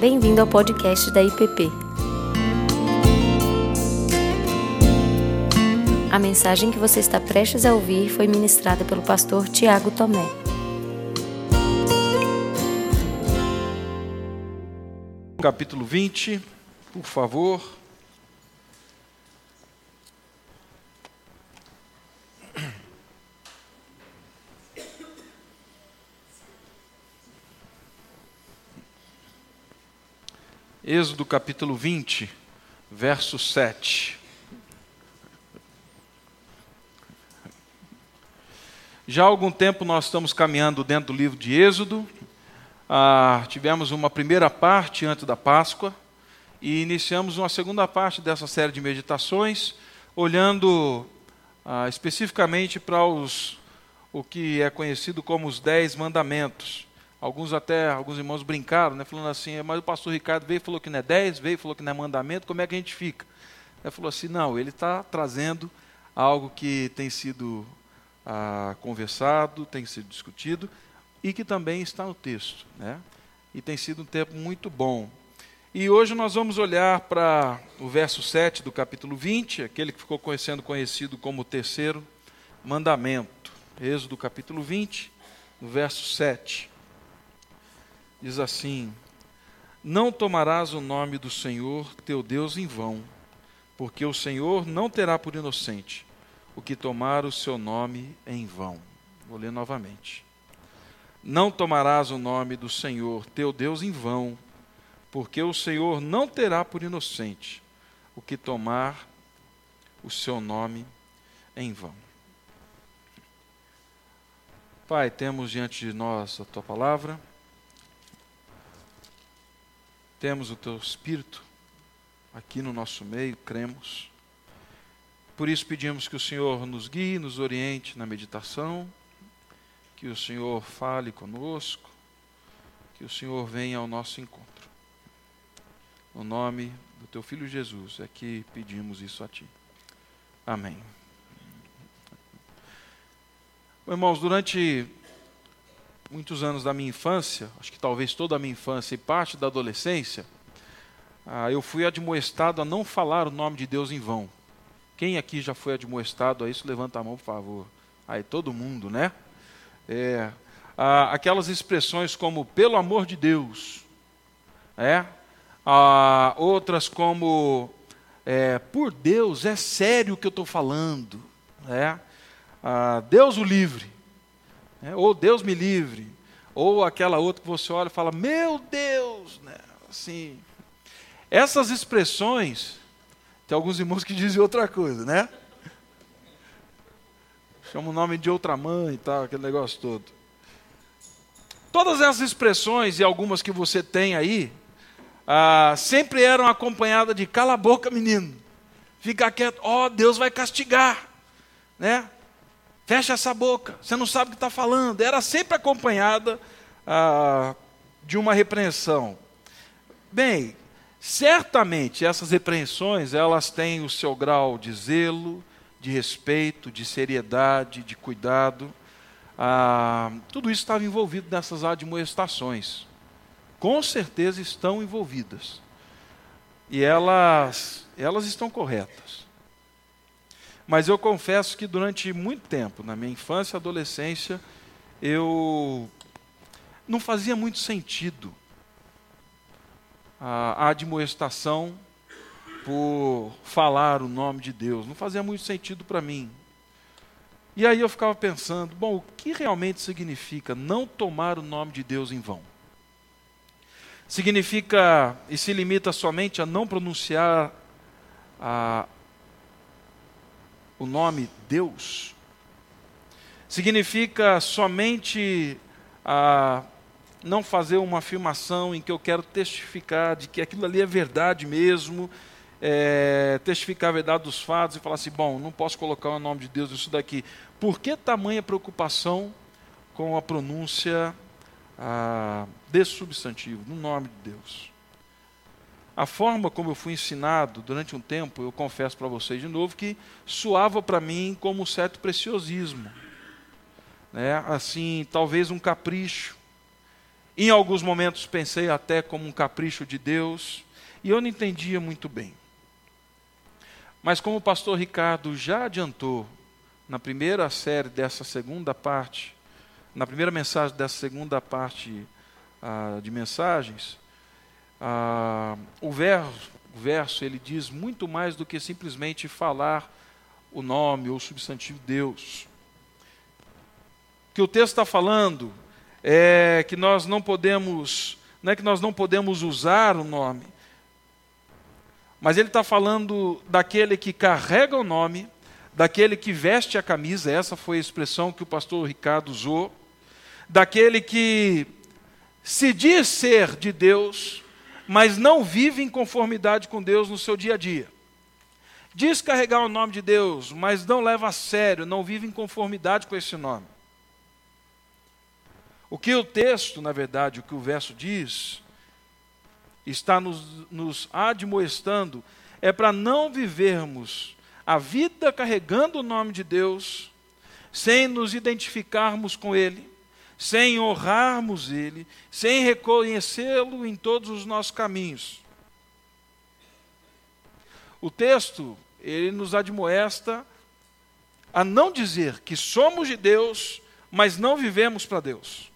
Bem-vindo ao podcast da IPP. A mensagem que você está prestes a ouvir foi ministrada pelo pastor Tiago Tomé. Capítulo 20, por favor. Êxodo capítulo 20, verso 7. Já há algum tempo nós estamos caminhando dentro do livro de Êxodo. Ah, tivemos uma primeira parte antes da Páscoa e iniciamos uma segunda parte dessa série de meditações, olhando ah, especificamente para os, o que é conhecido como os Dez Mandamentos. Alguns até, alguns irmãos brincaram, né, falando assim, mas o pastor Ricardo veio e falou que não é dez, veio e falou que não é mandamento, como é que a gente fica? Ele falou assim, não, ele está trazendo algo que tem sido ah, conversado, tem sido discutido, e que também está no texto. Né? E tem sido um tempo muito bom. E hoje nós vamos olhar para o verso 7 do capítulo 20, aquele que ficou sendo conhecido como o terceiro mandamento. Êxodo capítulo 20, no verso 7 diz assim: Não tomarás o nome do Senhor teu Deus em vão, porque o Senhor não terá por inocente o que tomar o seu nome em vão. Vou ler novamente. Não tomarás o nome do Senhor teu Deus em vão, porque o Senhor não terá por inocente o que tomar o seu nome em vão. Pai, temos diante de nós a tua palavra temos o teu Espírito aqui no nosso meio, cremos. Por isso pedimos que o Senhor nos guie, nos oriente na meditação, que o Senhor fale conosco, que o Senhor venha ao nosso encontro. No nome do teu Filho Jesus é que pedimos isso a ti. Amém. Irmãos, durante muitos anos da minha infância, acho que talvez toda a minha infância e parte da adolescência, ah, eu fui admoestado a não falar o nome de Deus em vão. Quem aqui já foi admoestado a isso, levanta a mão, por favor. Aí, todo mundo, né? É, ah, aquelas expressões como pelo amor de Deus, é? Ah, outras como é, por Deus, é sério o que eu estou falando, é? Ah, Deus o livre, né? ou Deus me livre, ou aquela outra que você olha e fala, meu Deus, né? assim. Essas expressões, tem alguns irmãos que dizem outra coisa, né? Chama o nome de outra mãe e tal, aquele negócio todo. Todas essas expressões e algumas que você tem aí, ah, sempre eram acompanhadas de cala a boca, menino. Fica quieto, ó, oh, Deus vai castigar, né? Fecha essa boca, você não sabe o que está falando. Era sempre acompanhada ah, de uma repreensão. Bem, certamente essas repreensões elas têm o seu grau de zelo, de respeito, de seriedade, de cuidado. Ah, tudo isso estava envolvido nessas admoestações. Com certeza estão envolvidas. E elas, elas estão corretas. Mas eu confesso que durante muito tempo, na minha infância e adolescência, eu não fazia muito sentido a admoestação por falar o nome de Deus. Não fazia muito sentido para mim. E aí eu ficava pensando, bom, o que realmente significa não tomar o nome de Deus em vão? Significa e se limita somente a não pronunciar a, o nome Deus significa somente a não fazer uma afirmação em que eu quero testificar de que aquilo ali é verdade mesmo, é, testificar a verdade dos fatos e falar assim: bom, não posso colocar o nome de Deus nisso daqui. Por que tamanha preocupação com a pronúncia ah, desse substantivo, no nome de Deus? A forma como eu fui ensinado durante um tempo, eu confesso para vocês de novo, que soava para mim como um certo preciosismo. Né? Assim, talvez um capricho. Em alguns momentos pensei até como um capricho de Deus, e eu não entendia muito bem. Mas como o pastor Ricardo já adiantou na primeira série dessa segunda parte, na primeira mensagem dessa segunda parte ah, de mensagens, ah, o, verso, o verso ele diz muito mais do que simplesmente falar o nome ou o substantivo Deus. O que o texto está falando é que nós não podemos, não é que nós não podemos usar o nome, mas ele está falando daquele que carrega o nome, daquele que veste a camisa, essa foi a expressão que o pastor Ricardo usou, daquele que se diz ser de Deus, mas não vive em conformidade com Deus no seu dia a dia. Diz carregar o nome de Deus, mas não leva a sério, não vive em conformidade com esse nome. O que o texto, na verdade, o que o verso diz, está nos, nos admoestando, é para não vivermos a vida carregando o nome de Deus, sem nos identificarmos com Ele, sem honrarmos Ele, sem reconhecê-lo em todos os nossos caminhos. O texto, ele nos admoesta a não dizer que somos de Deus, mas não vivemos para Deus.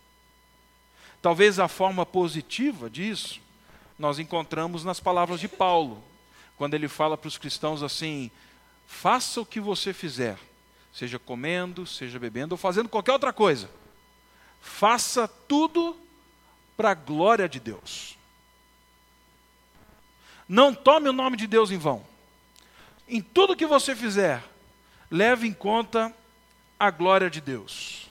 Talvez a forma positiva disso nós encontramos nas palavras de Paulo, quando ele fala para os cristãos assim: faça o que você fizer, seja comendo, seja bebendo ou fazendo qualquer outra coisa, faça tudo para a glória de Deus. Não tome o nome de Deus em vão. Em tudo que você fizer, leve em conta a glória de Deus.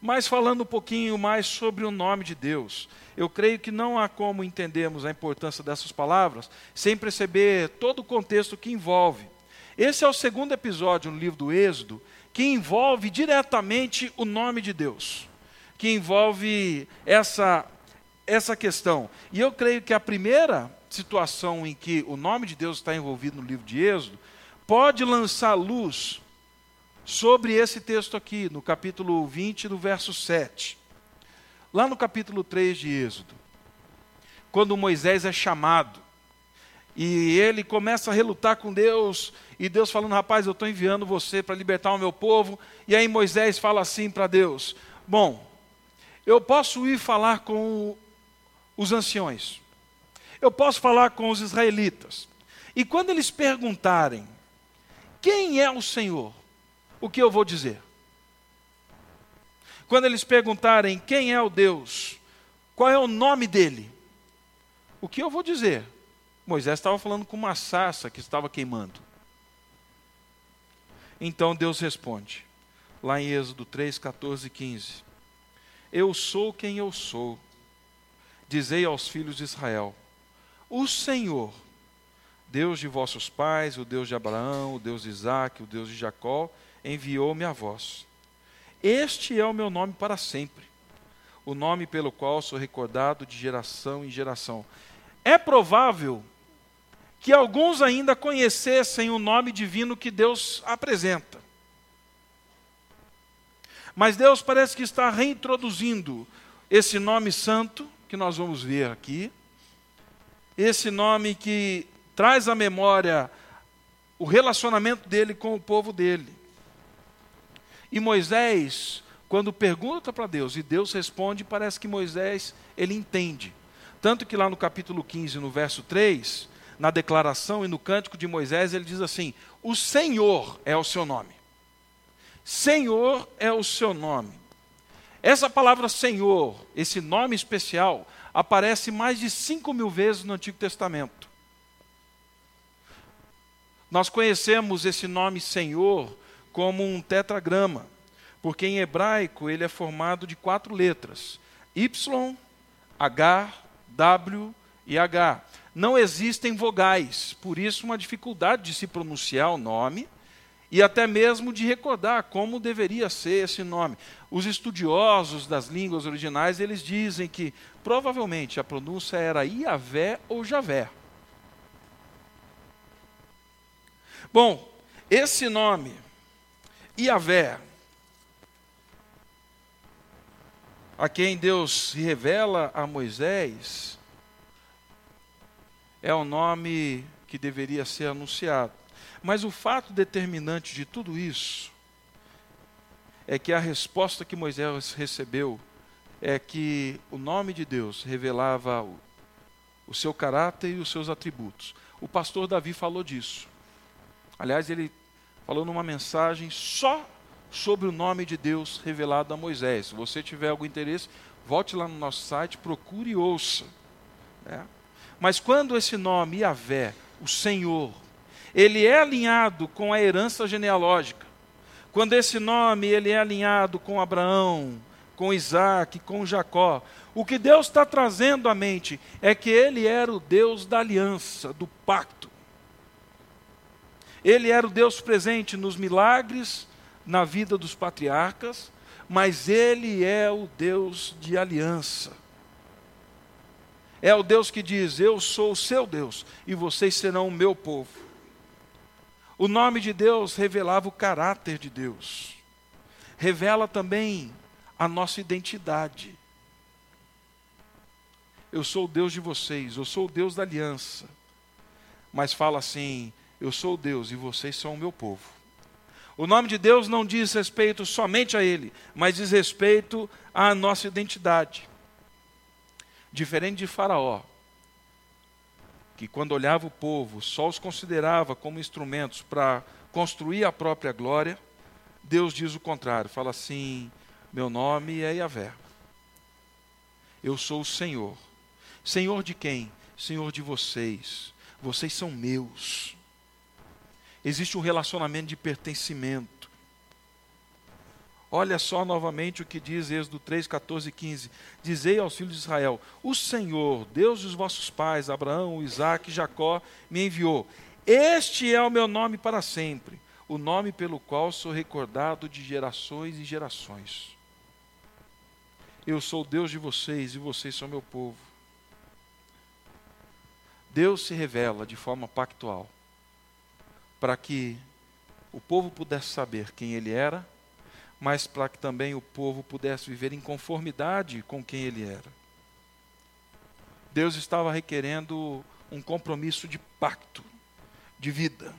Mas falando um pouquinho mais sobre o nome de Deus, eu creio que não há como entendermos a importância dessas palavras sem perceber todo o contexto que envolve. Esse é o segundo episódio no livro do Êxodo que envolve diretamente o nome de Deus, que envolve essa, essa questão. E eu creio que a primeira situação em que o nome de Deus está envolvido no livro de Êxodo pode lançar luz sobre esse texto aqui, no capítulo 20, do verso 7. Lá no capítulo 3 de Êxodo, quando Moisés é chamado, e ele começa a relutar com Deus, e Deus falando: Rapaz, eu estou enviando você para libertar o meu povo. E aí Moisés fala assim para Deus: Bom, eu posso ir falar com os anciões, eu posso falar com os israelitas, e quando eles perguntarem: Quem é o Senhor? O que eu vou dizer? Quando eles perguntarem quem é o Deus, qual é o nome dele, o que eu vou dizer? Moisés estava falando com uma sarça que estava queimando. Então Deus responde, lá em Êxodo 3, 14 e 15: Eu sou quem eu sou. Dizei aos filhos de Israel: O Senhor, Deus de vossos pais, o Deus de Abraão, o Deus de Isaac, o Deus de Jacó, enviou-me a vós. Este é o meu nome para sempre, o nome pelo qual sou recordado de geração em geração. É provável que alguns ainda conhecessem o nome divino que Deus apresenta. Mas Deus parece que está reintroduzindo esse nome santo, que nós vamos ver aqui, esse nome que traz à memória o relacionamento dele com o povo dele. E Moisés, quando pergunta para Deus e Deus responde, parece que Moisés, ele entende. Tanto que lá no capítulo 15, no verso 3, na declaração e no cântico de Moisés, ele diz assim: O Senhor é o seu nome. Senhor é o seu nome. Essa palavra Senhor, esse nome especial, aparece mais de cinco mil vezes no Antigo Testamento. Nós conhecemos esse nome Senhor como um tetragrama, porque em hebraico ele é formado de quatro letras: Y, H, W e H. Não existem vogais, por isso uma dificuldade de se pronunciar o nome e até mesmo de recordar como deveria ser esse nome. Os estudiosos das línguas originais, eles dizem que provavelmente a pronúncia era Iavé ou Javé. Bom, esse nome Iavé. a quem Deus se revela a Moisés, é o nome que deveria ser anunciado. Mas o fato determinante de tudo isso é que a resposta que Moisés recebeu é que o nome de Deus revelava o, o seu caráter e os seus atributos. O pastor Davi falou disso. Aliás, ele falou numa mensagem só sobre o nome de Deus revelado a Moisés. Se você tiver algum interesse, volte lá no nosso site, procure e ouça. Né? Mas quando esse nome, Yahvé, o Senhor, ele é alinhado com a herança genealógica, quando esse nome ele é alinhado com Abraão, com Isaac, com Jacó, o que Deus está trazendo à mente é que ele era o Deus da aliança, do pacto. Ele era o Deus presente nos milagres, na vida dos patriarcas, mas ele é o Deus de aliança. É o Deus que diz: Eu sou o seu Deus e vocês serão o meu povo. O nome de Deus revelava o caráter de Deus, revela também a nossa identidade. Eu sou o Deus de vocês, eu sou o Deus da aliança. Mas fala assim: Eu sou o Deus e vocês são o meu povo. O nome de Deus não diz respeito somente a Ele, mas diz respeito à nossa identidade. Diferente de Faraó, que quando olhava o povo só os considerava como instrumentos para construir a própria glória, Deus diz o contrário, fala assim: meu nome é Yahvé. Eu sou o Senhor. Senhor de quem? Senhor de vocês. Vocês são meus. Existe um relacionamento de pertencimento. Olha só novamente o que diz Êxodo 3, 14 e 15. Dizei aos filhos de Israel: O Senhor, Deus dos vossos pais, Abraão, Isaac e Jacó, me enviou. Este é o meu nome para sempre, o nome pelo qual sou recordado de gerações e gerações. Eu sou Deus de vocês e vocês são meu povo. Deus se revela de forma pactual para que o povo pudesse saber quem ele era, mas para que também o povo pudesse viver em conformidade com quem ele era. Deus estava requerendo um compromisso de pacto, de vida.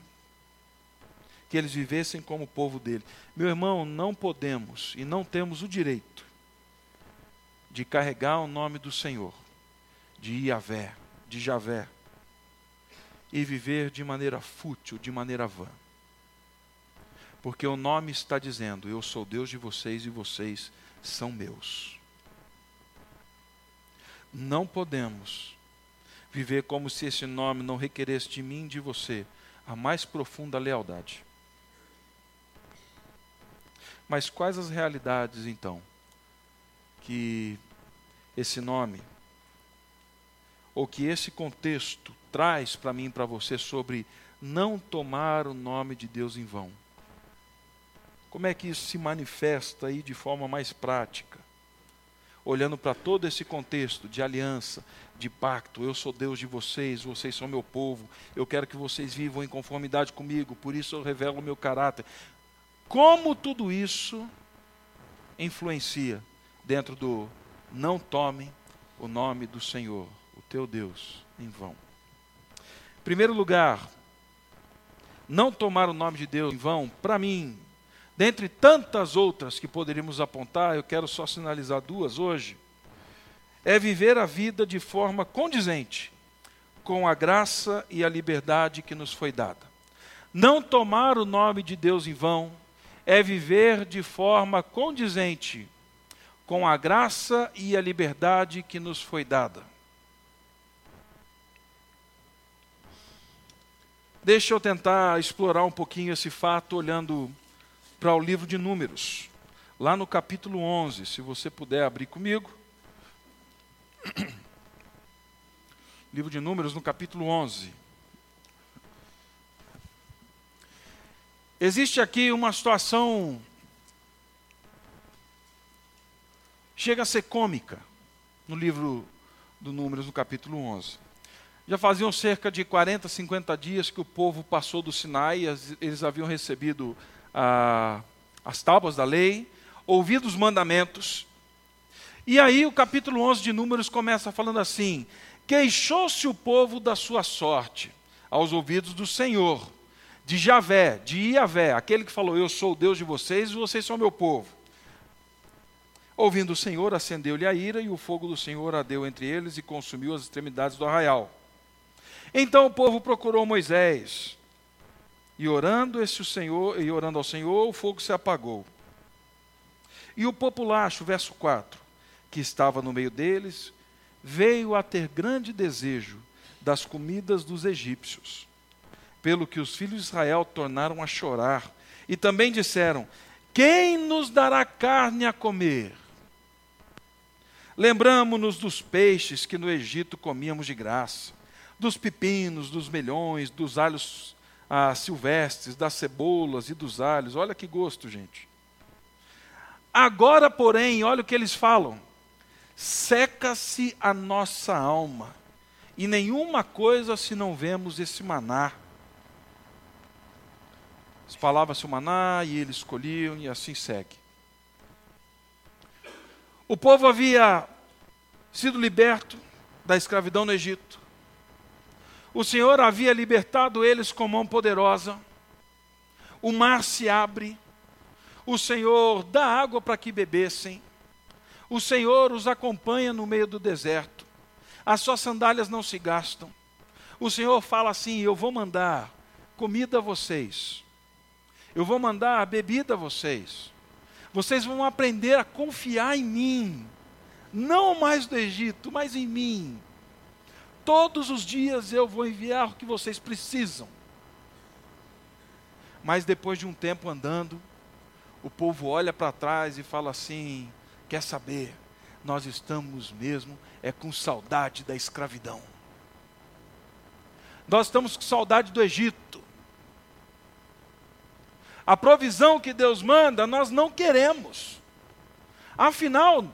Que eles vivessem como povo dele. Meu irmão, não podemos e não temos o direito de carregar o nome do Senhor, de Iavé, de Javé, e viver de maneira fútil, de maneira vã. Porque o nome está dizendo: Eu sou Deus de vocês e vocês são meus. Não podemos viver como se esse nome não requeresse de mim e de você a mais profunda lealdade. Mas quais as realidades então que esse nome, ou que esse contexto traz para mim e para você sobre não tomar o nome de Deus em vão. Como é que isso se manifesta aí de forma mais prática? Olhando para todo esse contexto de aliança, de pacto, eu sou Deus de vocês, vocês são meu povo, eu quero que vocês vivam em conformidade comigo, por isso eu revelo o meu caráter. Como tudo isso influencia dentro do não tomem o nome do Senhor, o teu Deus, em vão. Em primeiro lugar, não tomar o nome de Deus em vão, para mim, dentre tantas outras que poderíamos apontar, eu quero só sinalizar duas hoje, é viver a vida de forma condizente com a graça e a liberdade que nos foi dada. Não tomar o nome de Deus em vão é viver de forma condizente com a graça e a liberdade que nos foi dada. Deixa eu tentar explorar um pouquinho esse fato olhando para o livro de Números, lá no capítulo 11, se você puder abrir comigo. livro de Números, no capítulo 11. Existe aqui uma situação chega a ser cômica no livro do Números, no capítulo 11. Já faziam cerca de 40, 50 dias que o povo passou do Sinai, eles haviam recebido as tábuas da lei, ouvido os mandamentos, E aí o capítulo 11 de Números começa falando assim: Queixou-se o povo da sua sorte aos ouvidos do Senhor, de Javé, de Iavé, aquele que falou: Eu sou o Deus de vocês e vocês são meu povo. Ouvindo o Senhor, acendeu-lhe a ira, e o fogo do Senhor ardeu entre eles e consumiu as extremidades do arraial. Então o povo procurou Moisés, e orando, esse Senhor, e orando ao Senhor, o fogo se apagou. E o populacho, verso 4, que estava no meio deles, veio a ter grande desejo das comidas dos egípcios, pelo que os filhos de Israel tornaram a chorar, e também disseram: Quem nos dará carne a comer? Lembramo-nos dos peixes que no Egito comíamos de graça, dos pepinos, dos melhões, dos alhos ah, silvestres, das cebolas e dos alhos. Olha que gosto, gente. Agora, porém, olha o que eles falam: seca-se a nossa alma, e nenhuma coisa se não vemos esse maná. Falava-se o maná e eles escolhiam, e assim segue. O povo havia sido liberto da escravidão no Egito. O Senhor havia libertado eles com mão poderosa. O mar se abre. O Senhor dá água para que bebessem. O Senhor os acompanha no meio do deserto. As suas sandálias não se gastam. O Senhor fala assim: Eu vou mandar comida a vocês. Eu vou mandar bebida a vocês. Vocês vão aprender a confiar em mim. Não mais do Egito, mas em mim. Todos os dias eu vou enviar o que vocês precisam. Mas depois de um tempo andando, o povo olha para trás e fala assim: quer saber? Nós estamos mesmo é com saudade da escravidão. Nós estamos com saudade do Egito. A provisão que Deus manda, nós não queremos. Afinal,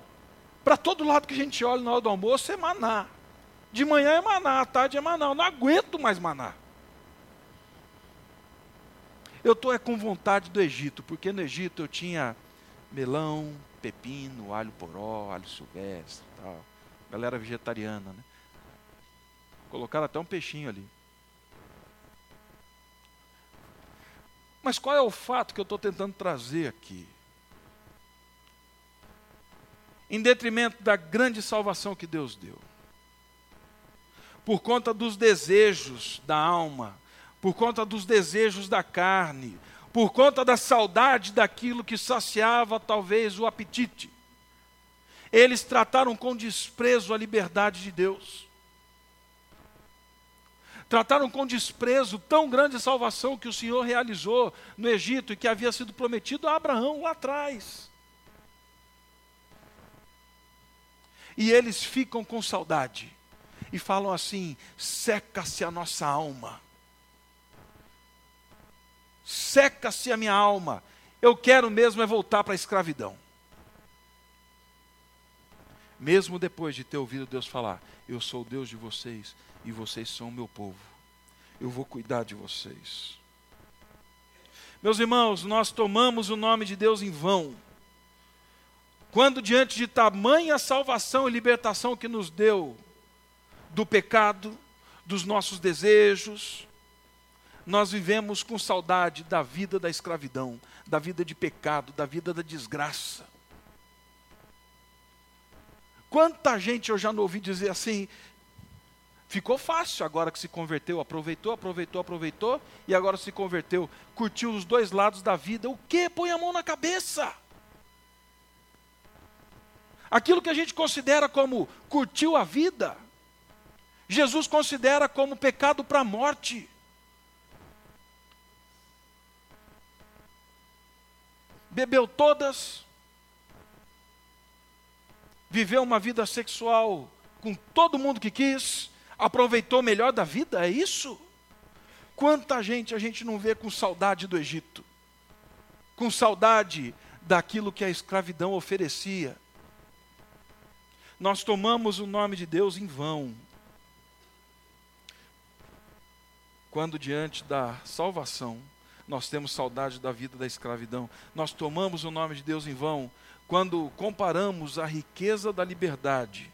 para todo lado que a gente olha na hora do almoço é maná. De manhã é maná, à tarde é maná. Eu não aguento mais maná. Eu estou é com vontade do Egito, porque no Egito eu tinha melão, pepino, alho poró, alho silvestre tal. Galera vegetariana, né? Colocaram até um peixinho ali. Mas qual é o fato que eu estou tentando trazer aqui? Em detrimento da grande salvação que Deus deu. Por conta dos desejos da alma, por conta dos desejos da carne, por conta da saudade daquilo que saciava talvez o apetite. Eles trataram com desprezo a liberdade de Deus trataram com desprezo tão grande salvação que o Senhor realizou no Egito e que havia sido prometido a Abraão lá atrás. E eles ficam com saudade e falam assim: seca-se a nossa alma, seca-se a minha alma, eu quero mesmo é voltar para a escravidão. Mesmo depois de ter ouvido Deus falar: Eu sou o Deus de vocês e vocês são o meu povo. Eu vou cuidar de vocês. Meus irmãos, nós tomamos o nome de Deus em vão. Quando diante de tamanha salvação e libertação que nos deu do pecado, dos nossos desejos, nós vivemos com saudade da vida da escravidão, da vida de pecado, da vida da desgraça. Quanta gente eu já não ouvi dizer assim: Ficou fácil agora que se converteu, aproveitou, aproveitou, aproveitou e agora se converteu, curtiu os dois lados da vida. O que? Põe a mão na cabeça. Aquilo que a gente considera como curtiu a vida, Jesus considera como pecado para a morte. Bebeu todas, viveu uma vida sexual com todo mundo que quis, aproveitou melhor da vida, é isso? Quanta gente a gente não vê com saudade do Egito, com saudade daquilo que a escravidão oferecia. Nós tomamos o nome de Deus em vão. Quando diante da salvação, nós temos saudade da vida da escravidão. Nós tomamos o nome de Deus em vão quando comparamos a riqueza da liberdade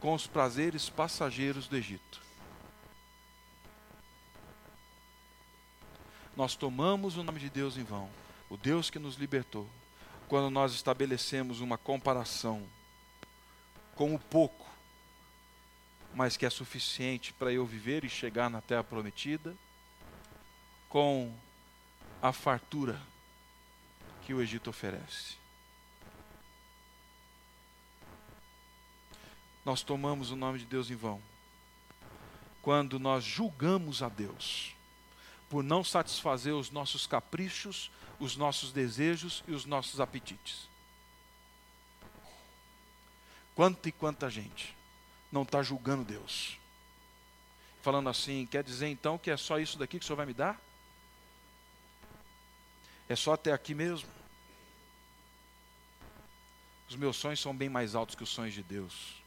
com os prazeres passageiros do Egito. Nós tomamos o nome de Deus em vão, o Deus que nos libertou, quando nós estabelecemos uma comparação com o pouco, mas que é suficiente para eu viver e chegar na terra prometida, com a fartura que o Egito oferece. Nós tomamos o nome de Deus em vão quando nós julgamos a Deus por não satisfazer os nossos caprichos, os nossos desejos e os nossos apetites. Quanta e quanta gente não está julgando Deus. Falando assim, quer dizer então que é só isso daqui que o Senhor vai me dar? É só até aqui mesmo? Os meus sonhos são bem mais altos que os sonhos de Deus.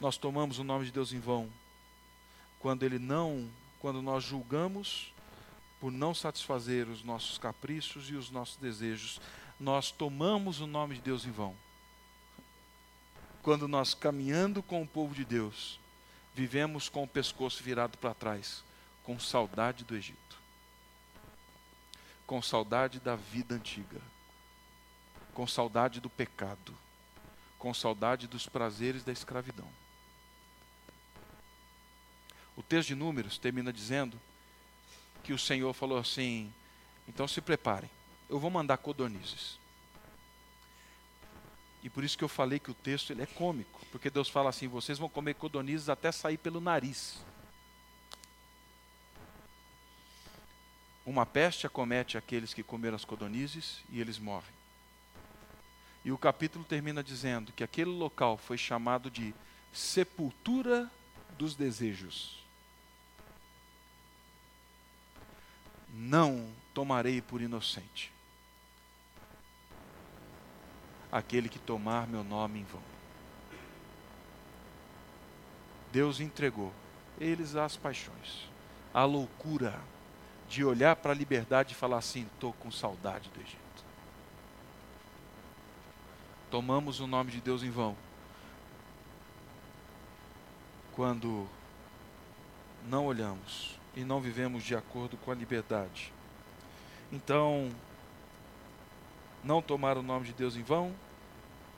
Nós tomamos o nome de Deus em vão quando ele não quando nós julgamos por não satisfazer os nossos caprichos e os nossos desejos, nós tomamos o nome de Deus em vão. Quando nós, caminhando com o povo de Deus, vivemos com o pescoço virado para trás, com saudade do Egito, com saudade da vida antiga, com saudade do pecado, com saudade dos prazeres da escravidão. O texto de Números termina dizendo que o Senhor falou assim: então se preparem, eu vou mandar codornizes. E por isso que eu falei que o texto ele é cômico, porque Deus fala assim: vocês vão comer codornizes até sair pelo nariz. Uma peste acomete aqueles que comeram as codornizes e eles morrem. E o capítulo termina dizendo que aquele local foi chamado de sepultura dos desejos. não tomarei por inocente aquele que tomar meu nome em vão. Deus entregou eles às paixões, à loucura de olhar para a liberdade e falar assim: estou com saudade do Egito. Tomamos o nome de Deus em vão quando não olhamos e não vivemos de acordo com a liberdade. Então, não tomar o nome de Deus em vão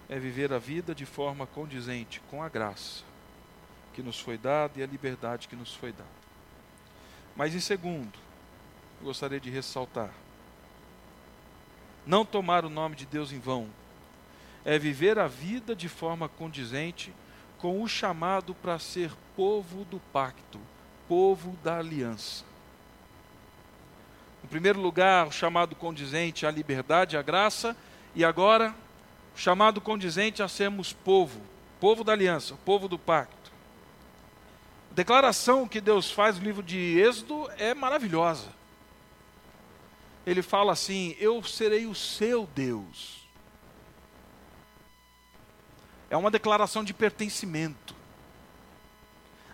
é viver a vida de forma condizente com a graça que nos foi dada e a liberdade que nos foi dada. Mas em segundo, eu gostaria de ressaltar: não tomar o nome de Deus em vão é viver a vida de forma condizente com o chamado para ser povo do pacto povo da aliança. Em primeiro lugar, o chamado condizente à liberdade, à graça, e agora, o chamado condizente a sermos povo, povo da aliança, povo do pacto. A declaração que Deus faz no livro de Êxodo é maravilhosa. Ele fala assim: Eu serei o seu Deus. É uma declaração de pertencimento.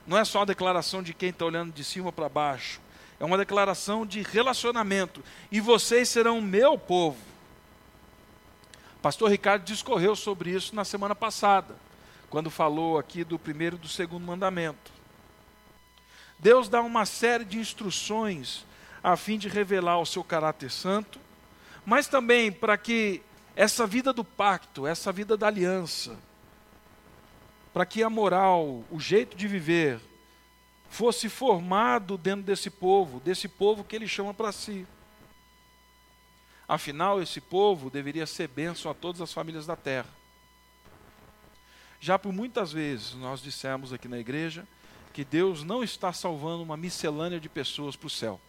Não é só uma declaração de quem está olhando de cima para baixo. É uma declaração de relacionamento. E vocês serão meu povo. Pastor Ricardo discorreu sobre isso na semana passada, quando falou aqui do primeiro e do segundo mandamento. Deus dá uma série de instruções a fim de revelar o seu caráter santo, mas também para que essa vida do pacto, essa vida da aliança, para que a moral, o jeito de viver, fosse formado dentro desse povo, desse povo que ele chama para si. Afinal, esse povo deveria ser bênção a todas as famílias da terra. Já por muitas vezes nós dissemos aqui na igreja que Deus não está salvando uma miscelânea de pessoas para o céu,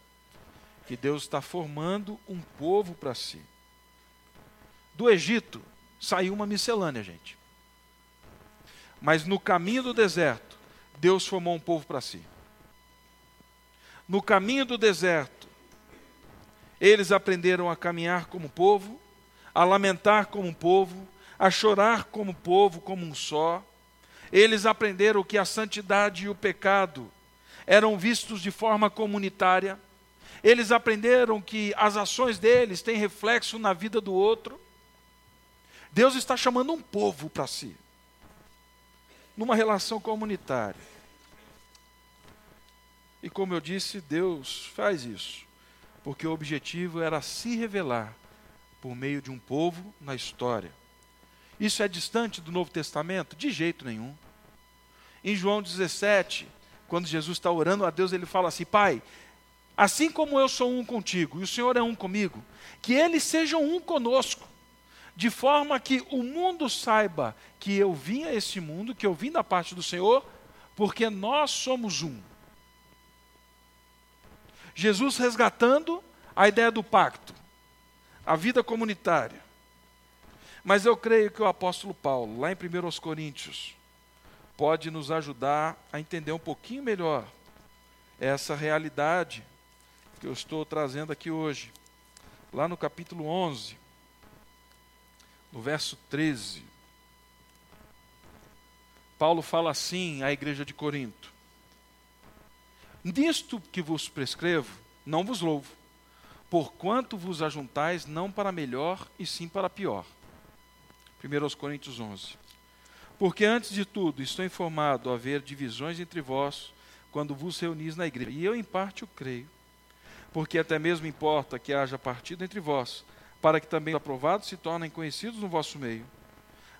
que Deus está formando um povo para si. Do Egito saiu uma miscelânea, gente. Mas no caminho do deserto, Deus formou um povo para si. No caminho do deserto, eles aprenderam a caminhar como povo, a lamentar como povo, a chorar como povo, como um só. Eles aprenderam que a santidade e o pecado eram vistos de forma comunitária. Eles aprenderam que as ações deles têm reflexo na vida do outro. Deus está chamando um povo para si, numa relação comunitária. E como eu disse, Deus faz isso, porque o objetivo era se revelar por meio de um povo na história. Isso é distante do Novo Testamento? De jeito nenhum. Em João 17, quando Jesus está orando a Deus, ele fala assim: Pai, assim como eu sou um contigo e o Senhor é um comigo, que eles sejam um conosco de forma que o mundo saiba que eu vim a esse mundo, que eu vim da parte do Senhor, porque nós somos um. Jesus resgatando a ideia do pacto, a vida comunitária. Mas eu creio que o apóstolo Paulo, lá em 1 Coríntios, pode nos ajudar a entender um pouquinho melhor essa realidade que eu estou trazendo aqui hoje. Lá no capítulo 11, no verso 13, Paulo fala assim à igreja de Corinto: Nisto que vos prescrevo, não vos louvo, porquanto vos ajuntais não para melhor e sim para pior. 1 Coríntios 11. Porque antes de tudo estou informado haver divisões entre vós quando vos reunis na igreja. E eu em parte o creio. Porque até mesmo importa que haja partido entre vós, para que também os aprovados se tornem conhecidos no vosso meio.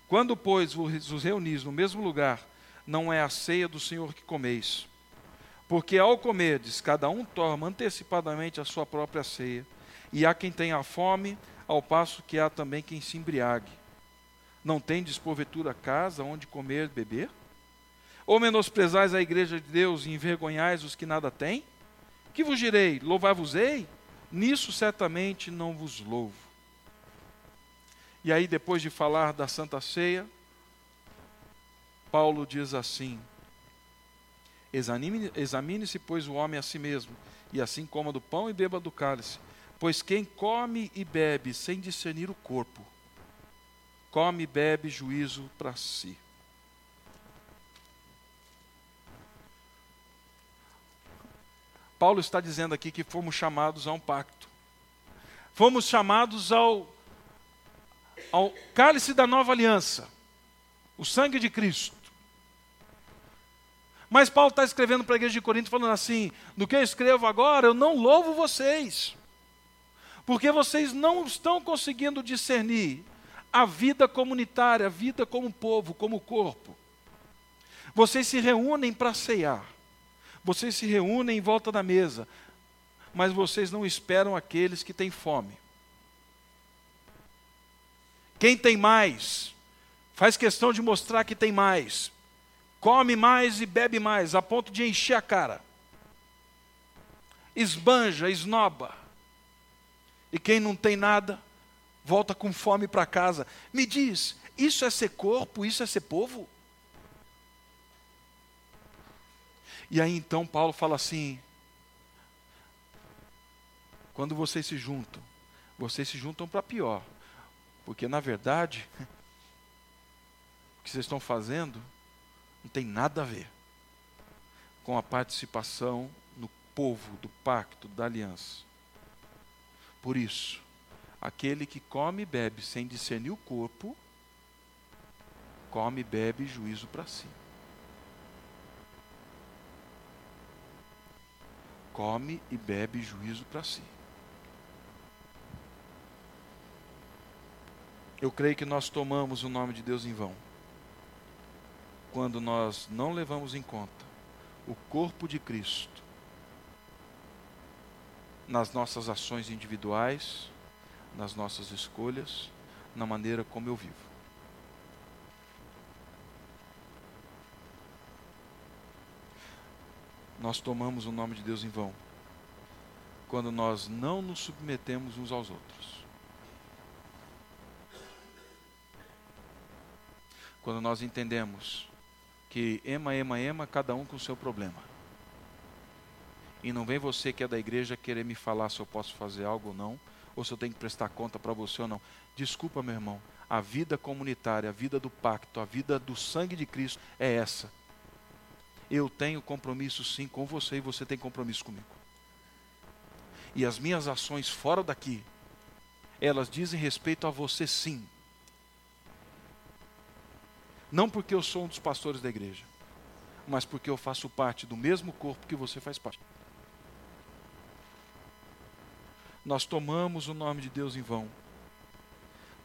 Quando, pois, vos reunis no mesmo lugar, não é a ceia do Senhor que comeis. Porque ao comerdes, cada um toma antecipadamente a sua própria ceia, e há quem tenha fome, ao passo que há também quem se embriague. Não tendes, porventura, casa onde comer e beber? Ou menosprezais a igreja de Deus e envergonhais os que nada têm? Que vos direi? Louvar-vos-ei? Nisso certamente não vos louvo. E aí, depois de falar da Santa Ceia, Paulo diz assim: Examine-se, pois, o homem a si mesmo, e assim coma do pão e beba do cálice. Pois quem come e bebe sem discernir o corpo, come e bebe juízo para si. Paulo está dizendo aqui que fomos chamados a um pacto. Fomos chamados ao ao cálice da nova aliança, o sangue de Cristo. Mas Paulo está escrevendo para a igreja de Corinto falando assim: no que eu escrevo agora, eu não louvo vocês, porque vocês não estão conseguindo discernir a vida comunitária, a vida como povo, como corpo. Vocês se reúnem para ceiar, vocês se reúnem em volta da mesa, mas vocês não esperam aqueles que têm fome. Quem tem mais, faz questão de mostrar que tem mais. Come mais e bebe mais, a ponto de encher a cara. Esbanja, esnoba. E quem não tem nada, volta com fome para casa. Me diz, isso é ser corpo, isso é ser povo? E aí então Paulo fala assim: quando vocês se juntam, vocês se juntam para pior. Porque, na verdade, o que vocês estão fazendo não tem nada a ver com a participação no povo do pacto, da aliança. Por isso, aquele que come e bebe sem discernir o corpo, come e bebe juízo para si. Come e bebe juízo para si. Eu creio que nós tomamos o nome de Deus em vão. Quando nós não levamos em conta o corpo de Cristo nas nossas ações individuais, nas nossas escolhas, na maneira como eu vivo. Nós tomamos o nome de Deus em vão quando nós não nos submetemos uns aos outros. quando nós entendemos que ema, ema, ema, cada um com o seu problema. E não vem você que é da igreja querer me falar se eu posso fazer algo ou não, ou se eu tenho que prestar conta para você ou não. Desculpa, meu irmão, a vida comunitária, a vida do pacto, a vida do sangue de Cristo é essa. Eu tenho compromisso sim com você e você tem compromisso comigo. E as minhas ações fora daqui, elas dizem respeito a você sim. Não porque eu sou um dos pastores da igreja, mas porque eu faço parte do mesmo corpo que você faz parte. Nós tomamos o nome de Deus em vão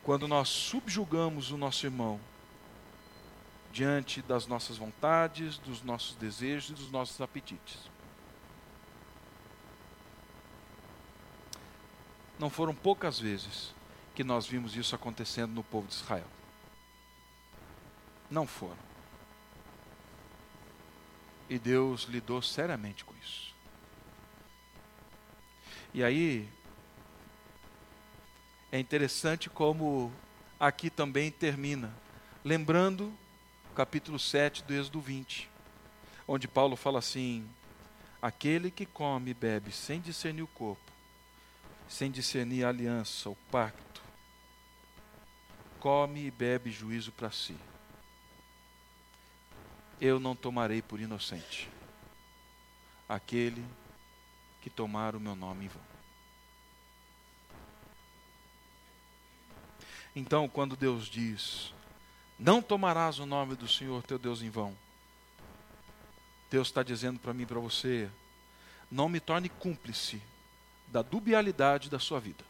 quando nós subjugamos o nosso irmão diante das nossas vontades, dos nossos desejos e dos nossos apetites. Não foram poucas vezes que nós vimos isso acontecendo no povo de Israel. Não foram. E Deus lidou seriamente com isso. E aí, é interessante como aqui também termina, lembrando o capítulo 7 do Êxodo 20, onde Paulo fala assim: Aquele que come e bebe sem discernir o corpo, sem discernir a aliança, o pacto, come e bebe juízo para si. Eu não tomarei por inocente aquele que tomar o meu nome em vão. Então, quando Deus diz: Não tomarás o nome do Senhor teu Deus em vão, Deus está dizendo para mim e para você: Não me torne cúmplice da dubialidade da sua vida.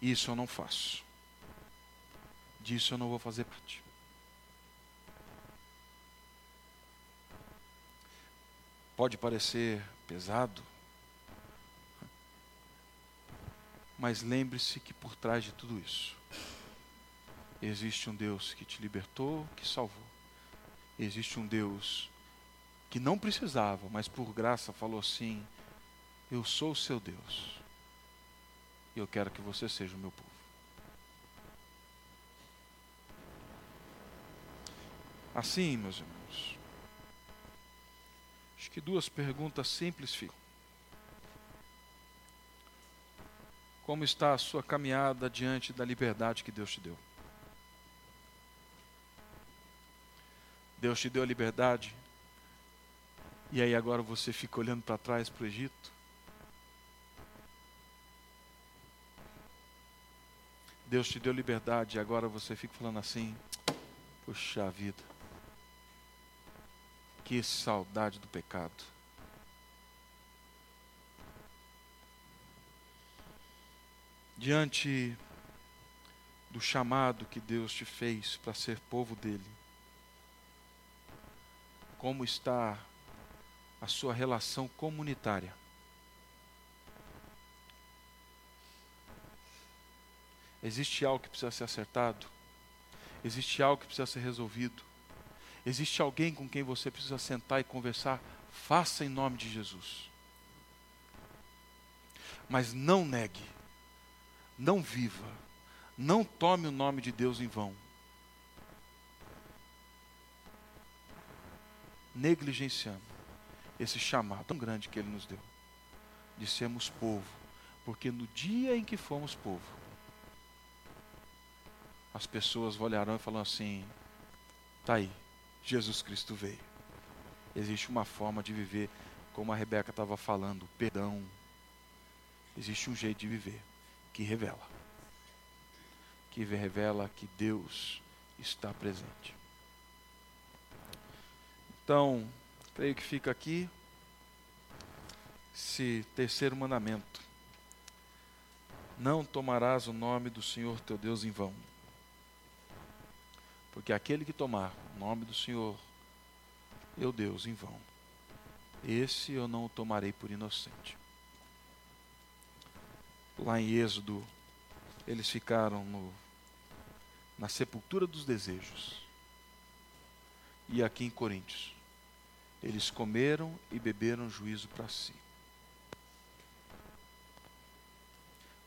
Isso eu não faço. Disso eu não vou fazer parte. Pode parecer pesado, mas lembre-se que por trás de tudo isso existe um Deus que te libertou, que salvou. Existe um Deus que não precisava, mas por graça falou assim: Eu sou o seu Deus. E eu quero que você seja o meu povo. Assim, meus irmãos, acho que duas perguntas simples ficam. Como está a sua caminhada diante da liberdade que Deus te deu? Deus te deu a liberdade e aí agora você fica olhando para trás para o Egito. Deus te deu liberdade e agora você fica falando assim: Puxa vida, que saudade do pecado. Diante do chamado que Deus te fez para ser povo dele, como está a sua relação comunitária. Existe algo que precisa ser acertado? Existe algo que precisa ser resolvido? Existe alguém com quem você precisa sentar e conversar? Faça em nome de Jesus. Mas não negue, não viva, não tome o nome de Deus em vão. Negligenciando esse chamado tão grande que Ele nos deu, de sermos povo, porque no dia em que fomos povo, as pessoas olharão e falarão assim: tá aí, Jesus Cristo veio. Existe uma forma de viver, como a Rebeca estava falando, perdão. Existe um jeito de viver que revela, que revela que Deus está presente. Então, Creio que fica aqui esse terceiro mandamento. Não tomarás o nome do Senhor teu Deus em vão. Porque aquele que tomar o nome do Senhor, eu Deus, em vão, esse eu não o tomarei por inocente. Lá em Êxodo, eles ficaram no, na sepultura dos desejos. E aqui em Coríntios, eles comeram e beberam juízo para si.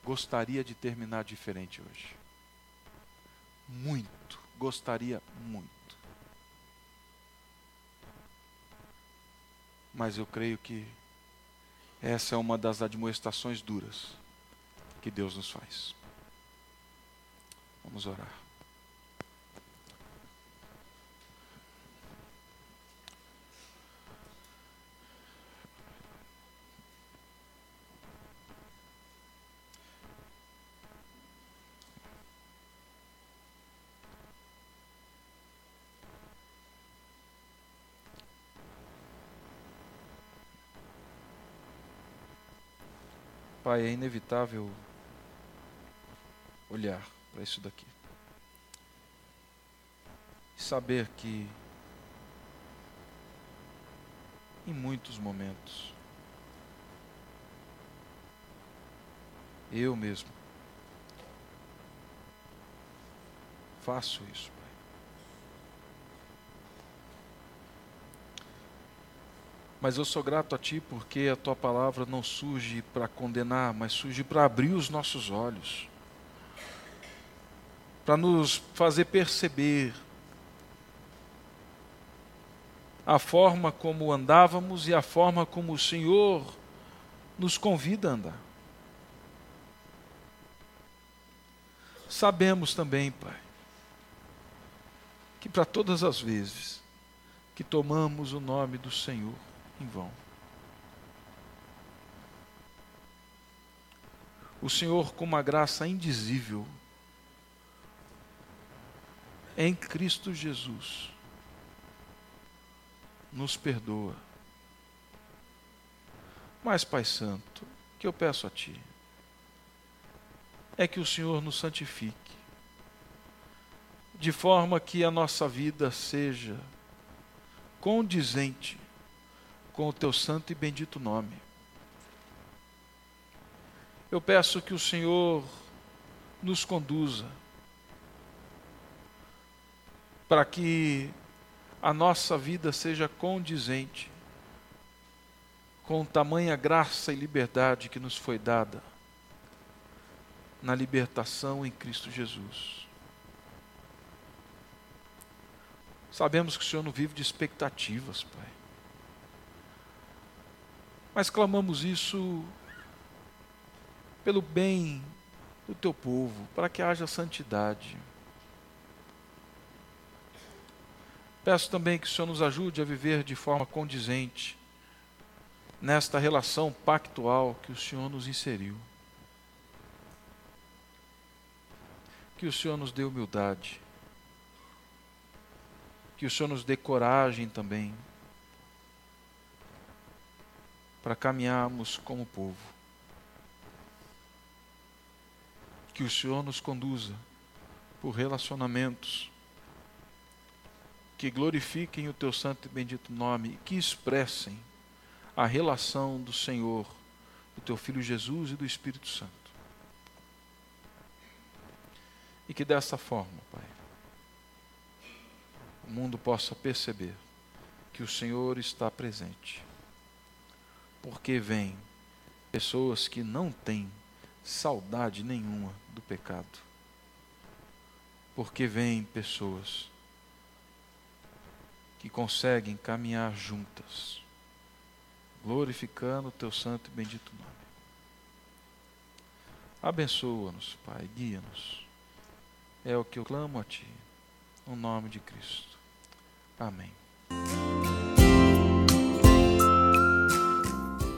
Gostaria de terminar diferente hoje. Muito. Gostaria muito. Mas eu creio que essa é uma das admoestações duras que Deus nos faz. Vamos orar. Pai, é inevitável olhar para isso daqui. E saber que, em muitos momentos, eu mesmo faço isso. Mas eu sou grato a Ti porque a Tua palavra não surge para condenar, mas surge para abrir os nossos olhos, para nos fazer perceber a forma como andávamos e a forma como o Senhor nos convida a andar. Sabemos também, Pai, que para todas as vezes que tomamos o nome do Senhor, em vão. O Senhor, com uma graça indizível, em Cristo Jesus, nos perdoa. Mas, Pai Santo, o que eu peço a Ti é que o Senhor nos santifique, de forma que a nossa vida seja condizente com o teu santo e bendito nome. Eu peço que o Senhor nos conduza para que a nossa vida seja condizente com tamanha graça e liberdade que nos foi dada na libertação em Cristo Jesus. Sabemos que o Senhor não vive de expectativas, Pai. Mas clamamos isso pelo bem do teu povo, para que haja santidade. Peço também que o Senhor nos ajude a viver de forma condizente nesta relação pactual que o Senhor nos inseriu. Que o Senhor nos dê humildade. Que o Senhor nos dê coragem também para caminharmos como povo. Que o Senhor nos conduza por relacionamentos que glorifiquem o teu santo e bendito nome que expressem a relação do Senhor, do teu filho Jesus e do Espírito Santo. E que dessa forma, Pai, o mundo possa perceber que o Senhor está presente porque vêm pessoas que não têm saudade nenhuma do pecado. Porque vêm pessoas que conseguem caminhar juntas, glorificando o teu santo e bendito nome. Abençoa-nos, Pai, guia-nos. É o que eu clamo a Ti, no nome de Cristo. Amém.